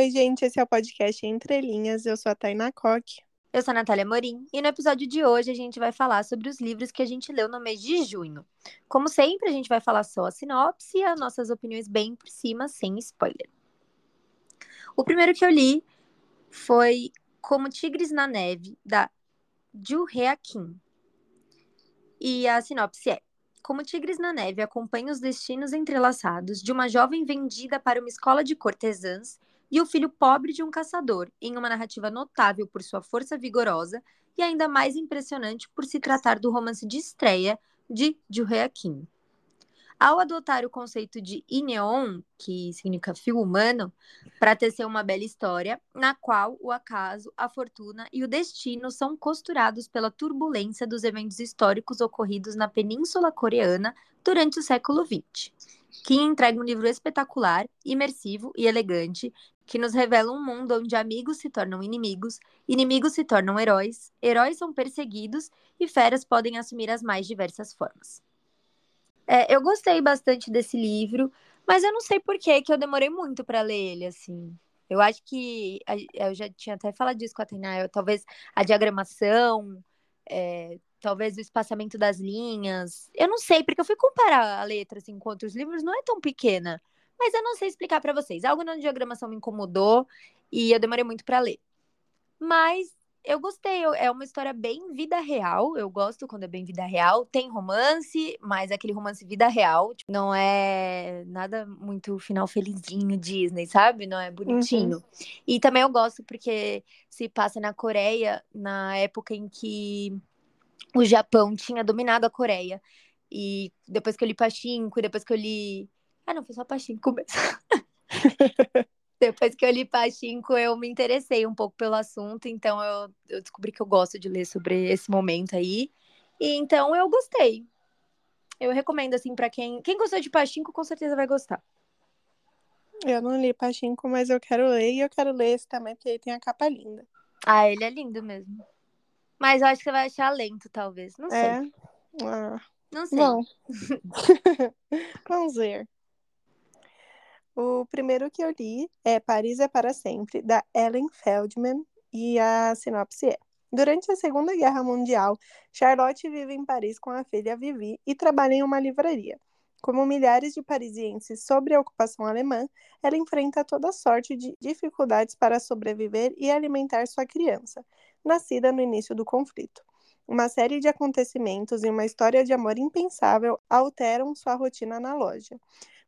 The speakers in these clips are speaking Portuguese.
Oi, gente, esse é o podcast Entre Linhas. Eu sou a Tainá Coque. Eu sou a Natália Morim e no episódio de hoje a gente vai falar sobre os livros que a gente leu no mês de junho. Como sempre, a gente vai falar só a sinopse e as nossas opiniões bem por cima, sem spoiler. O primeiro que eu li foi Como Tigres na Neve, da Ju Kim. E a sinopse é: Como Tigres na Neve acompanha os destinos entrelaçados de uma jovem vendida para uma escola de cortesãs e o filho pobre de um caçador, em uma narrativa notável por sua força vigorosa e ainda mais impressionante por se tratar do romance de estreia de Kim. Ao adotar o conceito de Ineon, que significa fio humano, para tecer uma bela história, na qual o acaso, a fortuna e o destino são costurados pela turbulência dos eventos históricos ocorridos na Península Coreana durante o século XX. Kim entrega um livro espetacular, imersivo e elegante, que nos revela um mundo onde amigos se tornam inimigos, inimigos se tornam heróis, heróis são perseguidos e feras podem assumir as mais diversas formas. É, eu gostei bastante desse livro, mas eu não sei por que que eu demorei muito para ler ele, assim. Eu acho que eu já tinha até falado disso com a Tainá, talvez a diagramação, é, talvez o espaçamento das linhas. Eu não sei, porque eu fui comparar a letra assim, com outros livros, não é tão pequena. Mas eu não sei explicar para vocês. Algo na diagramação me incomodou e eu demorei muito para ler. Mas eu gostei, é uma história bem vida real. Eu gosto quando é bem vida real. Tem romance, mas é aquele romance vida real. Tipo, não é nada muito final felizinho Disney, sabe? Não é bonitinho. Uhum. E também eu gosto porque se passa na Coreia, na época em que o Japão tinha dominado a Coreia. E depois que eu li Pachinko, e depois que eu li ah, não, foi só Pachinko mesmo. Depois que eu li Pachinko, eu me interessei um pouco pelo assunto, então eu, eu descobri que eu gosto de ler sobre esse momento aí. E então eu gostei. Eu recomendo, assim, para quem. Quem gostou de Pachinko, com certeza vai gostar. Eu não li Pachinko, mas eu quero ler e eu quero ler esse também, porque ele tem a capa linda. Ah, ele é lindo mesmo. Mas eu acho que você vai achar lento, talvez. Não sei. É? Ah. Não sei. Não. Vamos ver. O primeiro que eu li é Paris é para sempre, da Ellen Feldman, e a sinopse é: Durante a Segunda Guerra Mundial, Charlotte vive em Paris com a filha Vivi e trabalha em uma livraria. Como milhares de parisienses sob a ocupação alemã, ela enfrenta toda sorte de dificuldades para sobreviver e alimentar sua criança, nascida no início do conflito. Uma série de acontecimentos e uma história de amor impensável alteram sua rotina na loja.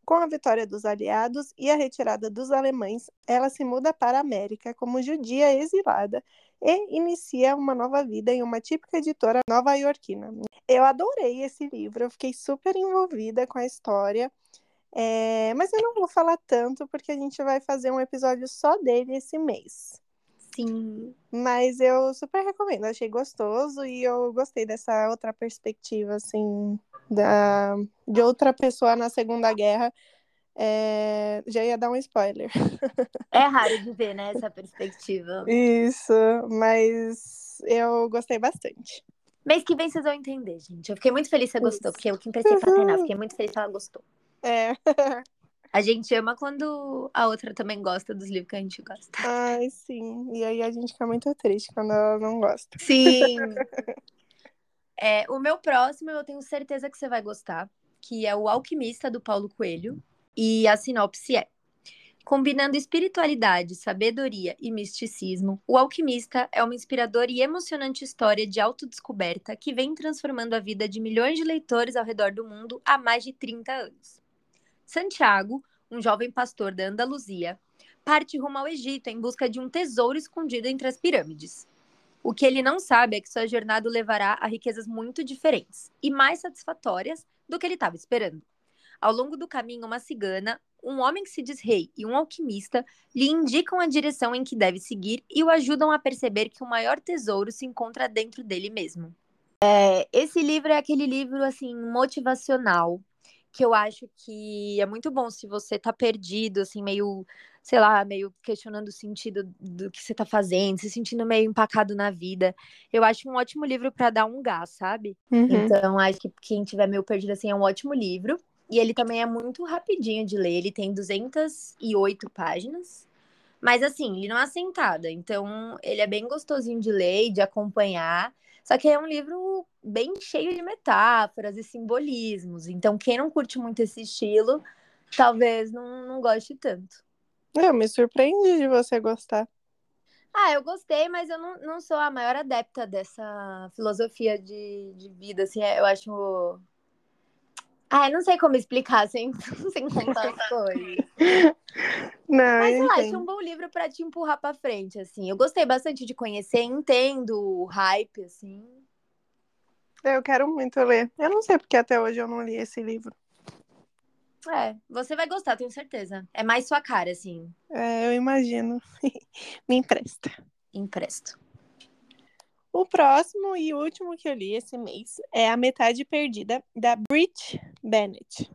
Com a vitória dos aliados e a retirada dos alemães, ela se muda para a América como judia exilada e inicia uma nova vida em uma típica editora nova-iorquina. Eu adorei esse livro, eu fiquei super envolvida com a história. É, mas eu não vou falar tanto porque a gente vai fazer um episódio só dele esse mês. Sim. Mas eu super recomendo, achei gostoso e eu gostei dessa outra perspectiva, assim, da, de outra pessoa na Segunda Guerra. É, já ia dar um spoiler. É raro de ver, né, essa perspectiva. Isso, mas eu gostei bastante. Mês que vem vocês vão entender, gente. Eu fiquei muito feliz que você gostou, Isso. porque eu que emprestei pra treinar, fiquei muito feliz que ela gostou. É. A gente ama quando a outra também gosta dos livros que a gente gosta. Ai, sim. E aí a gente fica muito triste quando ela não gosta. Sim. é, o meu próximo eu tenho certeza que você vai gostar, que é O Alquimista, do Paulo Coelho. E a sinopse é: Combinando espiritualidade, sabedoria e misticismo, O Alquimista é uma inspiradora e emocionante história de autodescoberta que vem transformando a vida de milhões de leitores ao redor do mundo há mais de 30 anos. Santiago, um jovem pastor da Andaluzia, parte rumo ao Egito em busca de um tesouro escondido entre as pirâmides. O que ele não sabe é que sua jornada o levará a riquezas muito diferentes e mais satisfatórias do que ele estava esperando. Ao longo do caminho, uma cigana, um homem que se diz rei e um alquimista lhe indicam a direção em que deve seguir e o ajudam a perceber que o maior tesouro se encontra dentro dele mesmo. É, esse livro é aquele livro assim motivacional que eu acho que é muito bom se você tá perdido, assim, meio, sei lá, meio questionando o sentido do que você tá fazendo, se sentindo meio empacado na vida. Eu acho um ótimo livro para dar um gás, sabe? Uhum. Então, acho que quem tiver meio perdido, assim, é um ótimo livro. E ele também é muito rapidinho de ler, ele tem 208 páginas. Mas assim, ele não é sentada, então ele é bem gostosinho de ler e de acompanhar. Só que é um livro bem cheio de metáforas e simbolismos. Então, quem não curte muito esse estilo, talvez não, não goste tanto. Eu me surpreendi de você gostar. Ah, eu gostei, mas eu não, não sou a maior adepta dessa filosofia de, de vida, assim, eu acho... Ah, eu não sei como explicar sem, sem contar as coisas. Não, Mas, sei eu lá, achei um bom livro pra te empurrar pra frente, assim. Eu gostei bastante de conhecer, entendo o hype, assim. Eu quero muito ler. Eu não sei porque até hoje eu não li esse livro. É, você vai gostar, tenho certeza. É mais sua cara, assim. É, eu imagino. me empresta. Empresto. O próximo e último que eu li esse mês é A Metade Perdida, da Brit Bennett.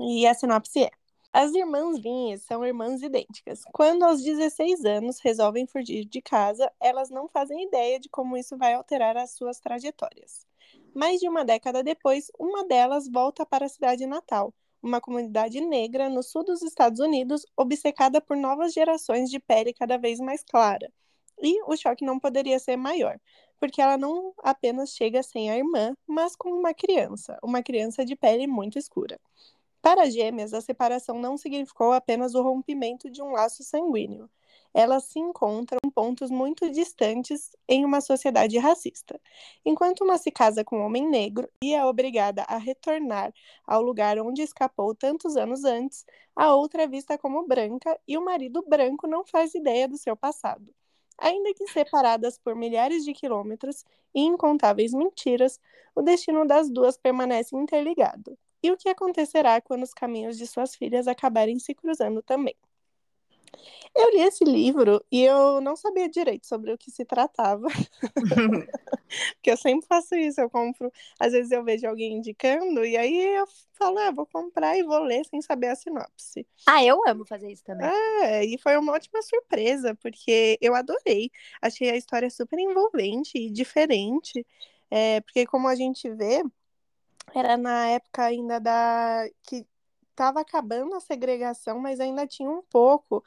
E a sinopse é: As irmãs Vinhas são irmãs idênticas. Quando aos 16 anos resolvem fugir de casa, elas não fazem ideia de como isso vai alterar as suas trajetórias. Mais de uma década depois, uma delas volta para a cidade natal, uma comunidade negra no sul dos Estados Unidos, obcecada por novas gerações de pele cada vez mais clara. E o choque não poderia ser maior, porque ela não apenas chega sem a irmã, mas com uma criança, uma criança de pele muito escura. Para as gêmeas, a separação não significou apenas o rompimento de um laço sanguíneo. Elas se encontram em pontos muito distantes em uma sociedade racista. Enquanto uma se casa com um homem negro e é obrigada a retornar ao lugar onde escapou tantos anos antes, a outra é vista como branca e o marido branco não faz ideia do seu passado. Ainda que separadas por milhares de quilômetros e incontáveis mentiras, o destino das duas permanece interligado. E o que acontecerá quando os caminhos de suas filhas acabarem se cruzando também? Eu li esse livro e eu não sabia direito sobre o que se tratava. Porque eu sempre faço isso, eu compro, às vezes eu vejo alguém indicando e aí eu falo, ah, vou comprar e vou ler sem saber a sinopse. ah, eu amo fazer isso também. É, e foi uma ótima surpresa, porque eu adorei. Achei a história super envolvente e diferente. É, porque como a gente vê, era na época ainda da que estava acabando a segregação, mas ainda tinha um pouco.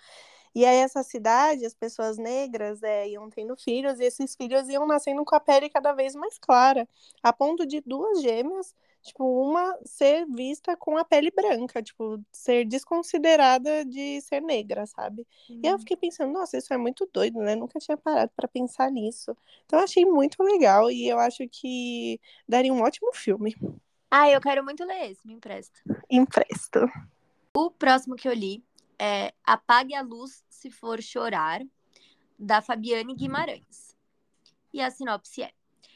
E aí essa cidade, as pessoas negras é, iam tendo filhos, e esses filhos iam nascendo com a pele cada vez mais clara, a ponto de duas gêmeas, tipo, uma ser vista com a pele branca, tipo, ser desconsiderada de ser negra, sabe? E eu fiquei pensando, nossa, isso é muito doido, né? Nunca tinha parado para pensar nisso. Então eu achei muito legal e eu acho que daria um ótimo filme. Ah, eu quero muito ler esse, me empresta. Empresto. O próximo que eu li é Apague a Luz Se For Chorar, da Fabiane Guimarães. E a sinopse é: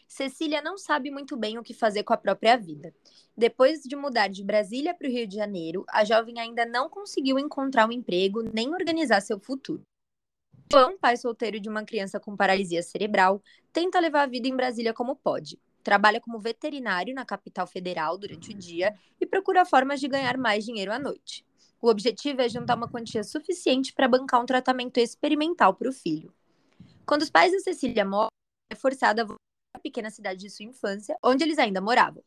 Cecília não sabe muito bem o que fazer com a própria vida. Depois de mudar de Brasília para o Rio de Janeiro, a jovem ainda não conseguiu encontrar um emprego nem organizar seu futuro. João, pai solteiro de uma criança com paralisia cerebral, tenta levar a vida em Brasília como pode. Trabalha como veterinário na capital federal durante o dia e procura formas de ganhar mais dinheiro à noite. O objetivo é juntar uma quantia suficiente para bancar um tratamento experimental para o filho. Quando os pais da Cecília morrem, é forçada a voltar à pequena cidade de sua infância, onde eles ainda moravam.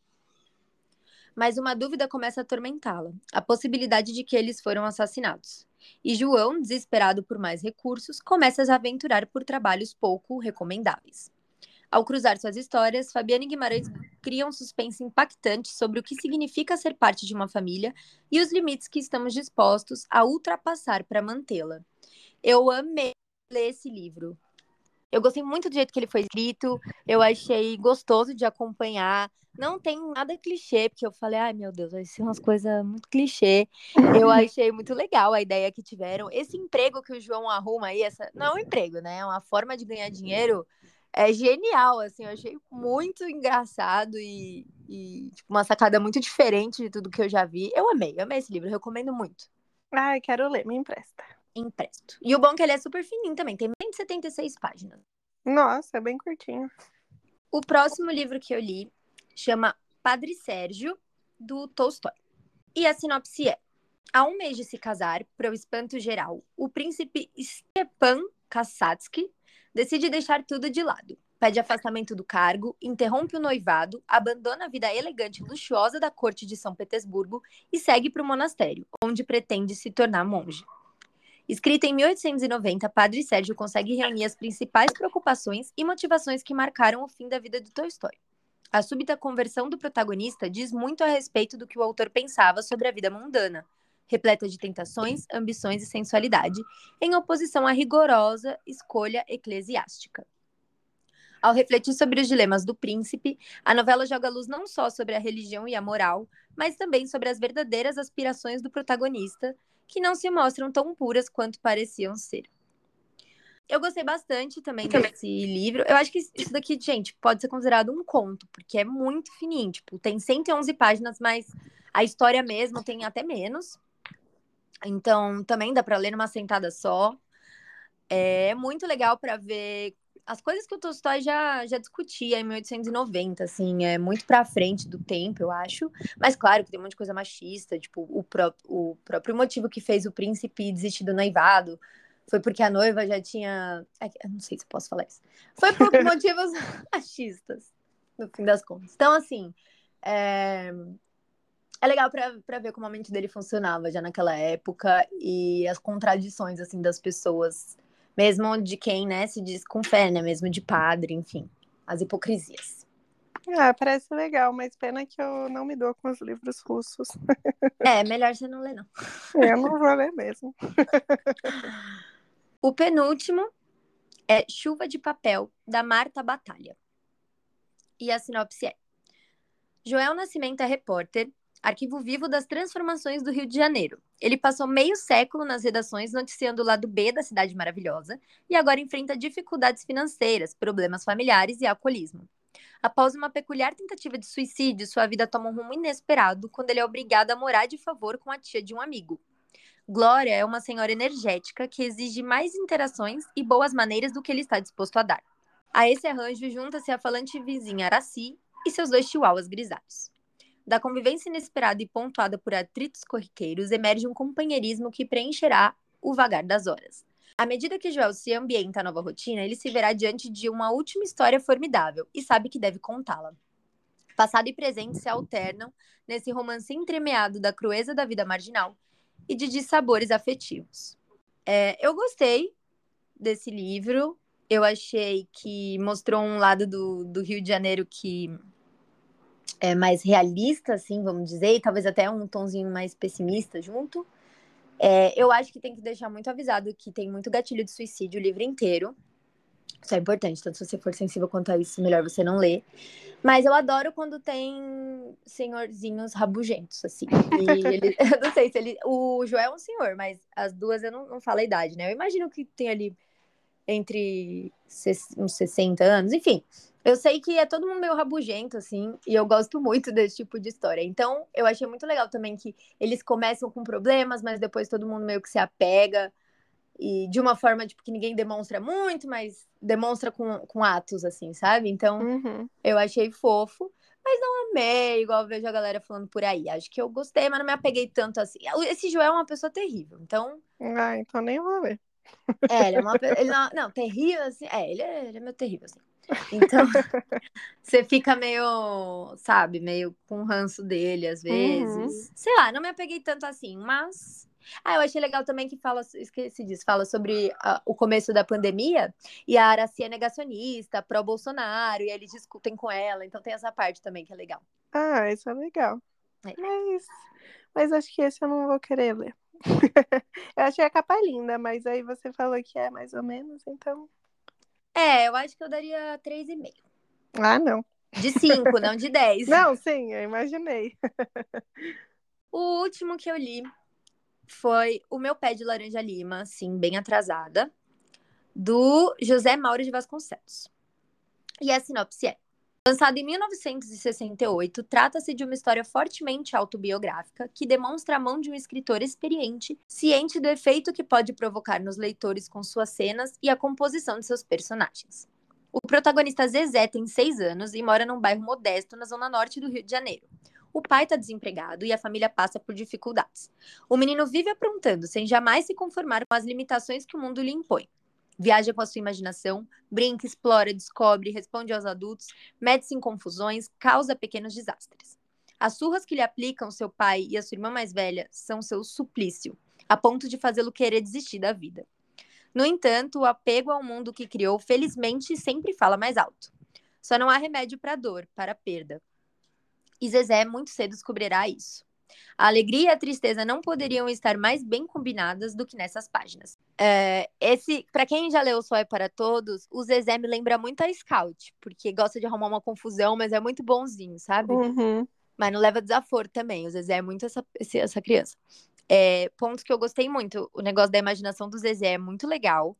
Mas uma dúvida começa a atormentá-la: a possibilidade de que eles foram assassinados. E João, desesperado por mais recursos, começa a se aventurar por trabalhos pouco recomendáveis. Ao cruzar suas histórias, Fabiane Guimarães cria um suspense impactante sobre o que significa ser parte de uma família e os limites que estamos dispostos a ultrapassar para mantê-la. Eu amei ler esse livro. Eu gostei muito do jeito que ele foi escrito, eu achei gostoso de acompanhar. Não tem nada clichê, porque eu falei, ai meu Deus, vai ser umas coisas muito clichê. Eu achei muito legal a ideia que tiveram. Esse emprego que o João arruma aí, essa... não é um emprego, né? É uma forma de ganhar dinheiro é genial, assim, eu achei muito engraçado e, e tipo, uma sacada muito diferente de tudo que eu já vi. Eu amei, eu amei esse livro, recomendo muito. Ai, quero ler, me empresta. Empresto. E o bom é que ele é super fininho também, tem 176 páginas. Nossa, é bem curtinho. O próximo livro que eu li chama Padre Sérgio, do Tolstói. E a sinopse é: Há um mês de se casar, para o espanto geral, o príncipe Stepan Kasatsky decide deixar tudo de lado. Pede afastamento do cargo, interrompe o noivado, abandona a vida elegante e luxuosa da corte de São Petersburgo e segue para o monastério, onde pretende se tornar monge. Escrita em 1890, Padre Sérgio consegue reunir as principais preocupações e motivações que marcaram o fim da vida de Tolstói. A súbita conversão do protagonista diz muito a respeito do que o autor pensava sobre a vida mundana, repleta de tentações, ambições e sensualidade, em oposição à rigorosa escolha eclesiástica. Ao refletir sobre os dilemas do príncipe, a novela joga luz não só sobre a religião e a moral, mas também sobre as verdadeiras aspirações do protagonista, que não se mostram tão puras quanto pareciam ser. Eu gostei bastante também desse livro. Eu acho que isso daqui, gente, pode ser considerado um conto, porque é muito fininho. Tipo, tem 111 páginas, mas a história mesmo tem até menos. Então, também dá para ler numa sentada só. É muito legal para ver as coisas que o Tolstói já, já discutia em 1890, assim, é muito para frente do tempo, eu acho. Mas claro que tem um monte de coisa machista, tipo, o, pró o próprio motivo que fez o príncipe desistir do noivado foi porque a noiva já tinha. Eu não sei se posso falar isso. Foi por motivos machistas, no fim das contas. Então, assim, é, é legal para ver como a mente dele funcionava já naquela época e as contradições, assim, das pessoas, mesmo de quem, né, se diz com fé, né, mesmo de padre, enfim, as hipocrisias. Ah, parece legal, mas pena que eu não me dou com os livros russos. É, melhor você não ler, não. Eu não vou ler mesmo. O penúltimo é Chuva de Papel, da Marta Batalha. E a sinopse é: Joel Nascimento é repórter, arquivo vivo das transformações do Rio de Janeiro. Ele passou meio século nas redações noticiando o lado B da cidade maravilhosa e agora enfrenta dificuldades financeiras, problemas familiares e alcoolismo. Após uma peculiar tentativa de suicídio, sua vida toma um rumo inesperado quando ele é obrigado a morar de favor com a tia de um amigo. Glória é uma senhora energética que exige mais interações e boas maneiras do que ele está disposto a dar. A esse arranjo junta-se a falante vizinha Araci e seus dois chihuahuas grisalhos. Da convivência inesperada e pontuada por atritos corriqueiros, emerge um companheirismo que preencherá o vagar das horas. À medida que Joel se ambienta à nova rotina, ele se verá diante de uma última história formidável e sabe que deve contá-la. Passado e presente se alternam nesse romance entremeado da crueza da vida marginal e de dissabores afetivos. É, eu gostei desse livro. Eu achei que mostrou um lado do, do Rio de Janeiro que é mais realista, assim, vamos dizer, e talvez até um tonzinho mais pessimista junto. É, eu acho que tem que deixar muito avisado que tem muito gatilho de suicídio o livro inteiro. Isso é importante, tanto se você for sensível quanto a isso, melhor você não ler. Mas eu adoro quando tem senhorzinhos rabugentos, assim. Ele, eu não sei se ele. O Joel é um senhor, mas as duas eu não, não falo a idade, né? Eu imagino que tem ali entre uns 60 anos, enfim. Eu sei que é todo mundo meio rabugento, assim, e eu gosto muito desse tipo de história. Então, eu achei muito legal também que eles começam com problemas, mas depois todo mundo meio que se apega e de uma forma tipo, que ninguém demonstra muito, mas demonstra com, com atos, assim, sabe? Então, Uhum. eu achei fofo, mas não amei, igual eu vejo a galera falando por aí. Acho que eu gostei, mas não me apeguei tanto assim. Esse Joel é uma pessoa terrível, então. Ah, então nem vou ler. É, ele é uma ele não, não, terrível, assim. É, ele é, ele é meio terrível, assim. Então, você fica meio, sabe, meio com ranço dele às vezes. Sei lá, não me apeguei tanto assim, mas. Ah, eu achei legal também que fala, esqueci disso, fala sobre ah, o começo da pandemia e a Araci é negacionista, pró-Bolsonaro, e eles discutem com ela, então tem essa parte também que é legal. Ah, isso é legal. É. Mas, mas acho que esse eu não vou querer ler. Eu achei a capa linda, mas aí você falou que é mais ou menos, então. É, eu acho que eu daria 3,5. Ah, não. De 5, não de 10. Não, sim, eu imaginei. O último que eu li foi O Meu Pé de Laranja Lima, assim, bem atrasada, do José Mauro de Vasconcelos. E a sinopse é: Lançado em 1968, trata-se de uma história fortemente autobiográfica que demonstra a mão de um escritor experiente, ciente do efeito que pode provocar nos leitores com suas cenas e a composição de seus personagens. O protagonista Zezé tem seis anos e mora num bairro modesto na zona norte do Rio de Janeiro. O pai está desempregado e a família passa por dificuldades. O menino vive aprontando, sem jamais se conformar com as limitações que o mundo lhe impõe. Viaja com a sua imaginação, brinca, explora, descobre, responde aos adultos, mete-se em confusões, causa pequenos desastres. As surras que lhe aplicam seu pai e a sua irmã mais velha são seu suplício. a ponto de fazê-lo querer desistir da vida. No entanto, o apego ao mundo que criou, felizmente, sempre fala mais alto. Só não há remédio para dor, para perda. E Zezé muito cedo descobrirá isso. A alegria e a tristeza não poderiam estar mais bem combinadas do que nessas páginas. É, esse, para quem já leu Só é para Todos, o Zezé me lembra muito a Scout, porque gosta de arrumar uma confusão, mas é muito bonzinho, sabe? Uhum. Mas não leva desaforo também. O Zezé é muito essa, essa criança. É, pontos que eu gostei muito. O negócio da imaginação do Zezé é muito legal.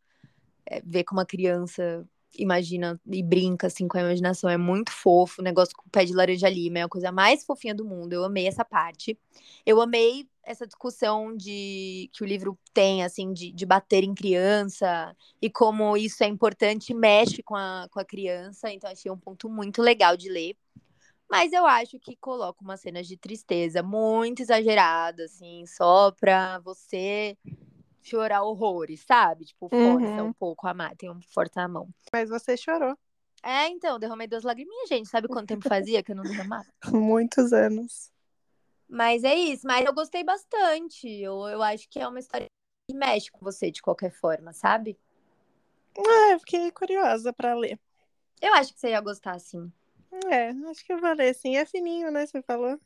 É, ver como uma criança imagina e brinca assim com a imaginação é muito fofo. O negócio com o pé de laranja lima é a coisa mais fofinha do mundo. Eu amei essa parte. Eu amei essa discussão de que o livro tem, assim, de, de bater em criança e como isso é importante mexe com a, com a criança. Então, achei um ponto muito legal de ler. Mas eu acho que coloca umas cenas de tristeza muito exageradas, assim, só pra você chorar horrores, sabe? Tipo, força Uhum. um pouco a mão, tem um força a mão. Mas você chorou É, então, derramei duas lagriminhas, gente. Sabe quanto tempo fazia que eu não derramava? muitos anos. Mas é isso, mas eu gostei bastante. Eu, eu acho que é uma história que mexe com você de qualquer forma, sabe? Ah, eu fiquei curiosa pra ler. Eu acho que você ia gostar, sim. É, acho que eu vou ler sim. É fininho, né? Você falou.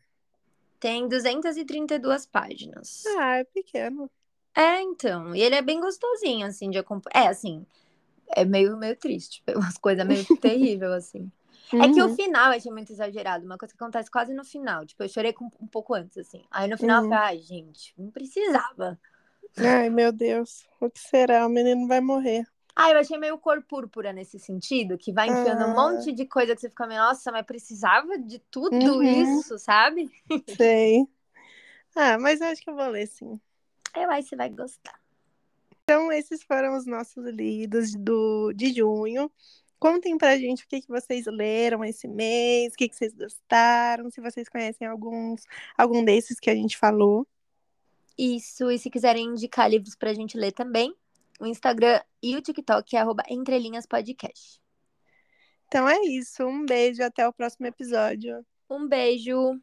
Tem 232 páginas. Ah, é pequeno. É, então. E ele é bem gostosinho, assim, de acompanhar. É, assim, é meio, meio triste. Umas coisas meio terrível, assim. É que o Uhum. final eu achei muito exagerado. Uma coisa que acontece quase no final. Tipo, eu chorei com- um pouco antes, assim. Aí no final eu Uhum. falei, ai, gente, não precisava. Ai, meu Deus. O que será? O menino vai morrer. Ah, eu achei meio cor púrpura nesse sentido, que vai enfiando um Ah. monte de coisa que você fica meio, nossa, mas precisava de tudo Uhum. isso, sabe? Sei. Ah, mas eu acho que eu vou ler sim. Eu acho que você vai gostar. Então, esses foram os nossos lidos do, de junho. Contem pra gente o que, que vocês leram esse mês, o que, que vocês gostaram, se vocês conhecem alguns, algum desses que a gente falou. Isso, e se quiserem indicar livros pra gente ler também, o Instagram e o TikTok é arroba Entrelinhas Podcast. Então é isso. Um beijo, até o próximo episódio. Um beijo!